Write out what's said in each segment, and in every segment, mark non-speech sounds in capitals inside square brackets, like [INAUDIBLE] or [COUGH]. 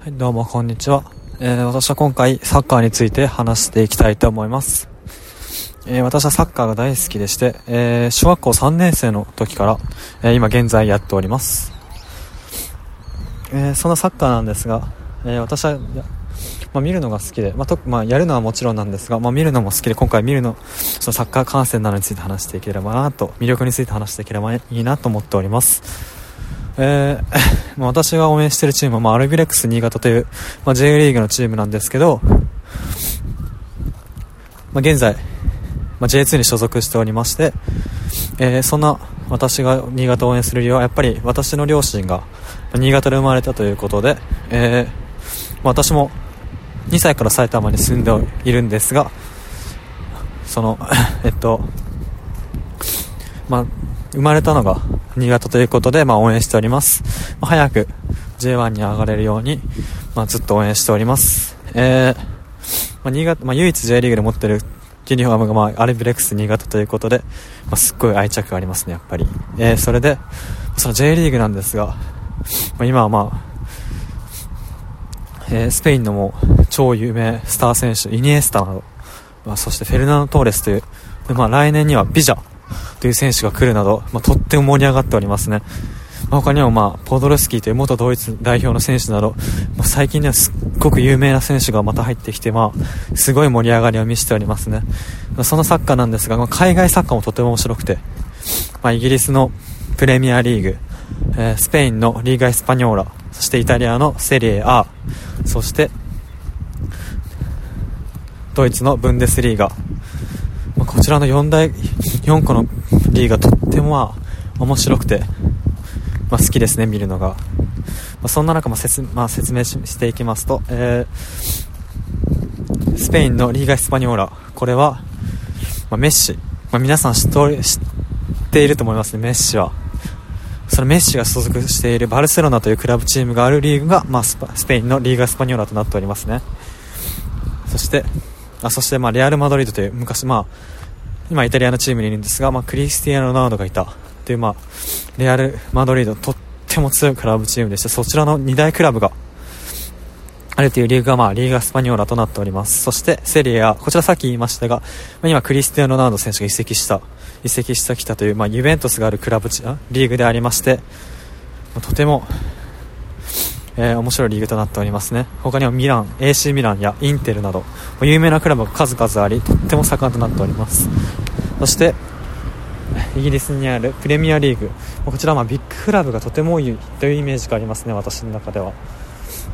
はい、どうもこんにちは。えー、私は今回サッカーについて話していきたいと思います。えー、私はサッカーが大好きでして、えー、小学校3年生の時から、え今現在やっております。えそのサッカーなんですが、え私は、まあ、見るのが好きで、まあとまあ、やるのはもちろんなんですが、まあ、見るのも好きで今回見るのそのサッカー観戦などについて話していければなと魅力について話していければいいなと思っておりますえー、[LAUGHS] 私が応援しているチームは、まあ、アルビレックス新潟という、まあ、J リーグのチームなんですけど、まあ、現在、まあ、J2 に所属しておりまして、えー、そんな私が新潟を応援する理由はやっぱり私の両親が新潟で生まれたということで、えー、まあ、私も2歳から埼玉に住んでいるんですがその [LAUGHS] えっとまあ生まれたのが新潟ということで、まあ、応援しております。まあ、早く J1 に上がれるように、まあ、ずっと応援しております。えー、まあ、新潟、まあ、唯一 J リーグで持ってるユニフォームが、まあ、アルビレックス新潟ということで、まあ、すっごい愛着がありますね、やっぱり。えー、それで、その J リーグなんですが、まあ、今はまあ、えー、スペインのも超有名スター選手、イニエスタなど、まあ、そしてフェルナン・トーレスという、まあ、来年にはビジャという選手が来るなど、まあ、とっても盛り上がっておりますね。まあ、他にも、まあ、ポドルスキーという元ドイツ代表の選手など、まあ、最近ではすっごく有名な選手がまた入ってきて、まあ、すごい盛り上がりを見せておりますね。まあ、そのサッカーなんですが、まあ、海外サッカーもとても面白くて、まあ、イギリスのプレミアリーグ、えー、スペインのリーガ・エスパニョーラ、そしてイタリアのセリエ A、そして、ドイツのブンデスリーガ、こちらの4大、4個のリーがとっても面白くて、まあ、好きですね、見るのが。まあ、そんな中も説,、まあ、説明していきますと、えー、スペインのリーガ・エスパニョーラ、これは、まあ、メッシ、まあ、皆さん知っていると思いますね、メッシは。そのメッシが所属しているバルセロナというクラブチームがあるリーグが、まあ、スペインのリーガ・エスパニョーラとなっておりますね。そして、あそして、まあ、レアル・マドリードという昔、まあ、今イタリアのチームにいるんですが、まあ、クリスティアーノ・ロナウドがいた。という、まあ、レアル・マドリードとっても強いクラブチームでしてそちらの2大クラブがあるというリーグが、まあ、リーガ・スパニョーラとなっております。そしてセリエはこちらさっき言いましたが、まあ、今クリスティアーノ・ロナウド選手が移籍した移籍してきたという、まあ、ユベントスがあるクラブリーグでありまして、とてもえー、面白いリーグとなっておりますね。他にはミラン AC ミランやインテルなど有名なクラブが数々ありとっても盛んとなっております。そしてイギリスにあるプレミアリーグ。こちらはビッグクラブがとても多いというイメージがありますね私の中では。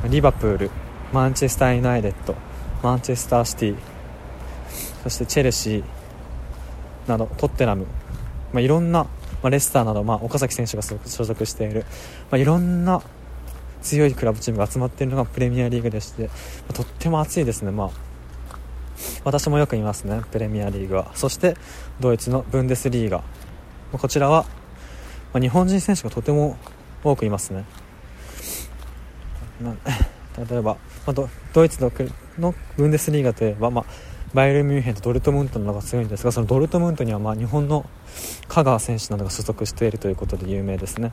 リバプールマンチェスター・ユナイテッドマンチェスター・シティそしてチェルシーなどトッテナム、まあ、いろんな、まあ、レスターなど、まあ、岡崎選手が所属している、まあ、いろんな強いクラブチームが集まっているのがプレミアリーグでして、とっても熱いですね、まあ、私もよく見ますね。プレミアリーグは。そしてドイツのブンデスリーガ。こちらは、ま日本人選手がとても多くいますね。[LAUGHS] 例えば、まドドイツののブンデスリーガといえば、まあ、バイエルミュンヘンとドルトムントのが強いんですがそのドルトムントにはま日本の香川選手などが所属しているということで有名ですね。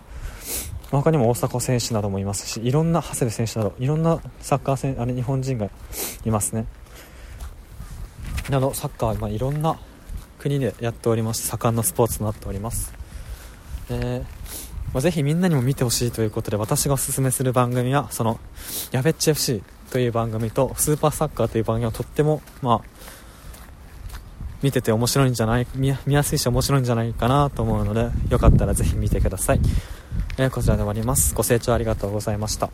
他にも大迫選手などもいますしいろんな長谷部選手などいろんなサッカー選あれ日本人がいますね。などサッカーは、ま、いろんな国でやっておりまして盛んなスポーツとなっております、えーまあ、ぜひみんなにも見てほしいということで私がおすすめする番組はそのやべっち FC という番組とスーパーサッカーという番組はとってもまあ見てて面白いんじゃない見やすいし面白いんじゃないかなと思うのでよかったらぜひ見てください、えー、こちらで終わります。ご清聴ありがとうございました。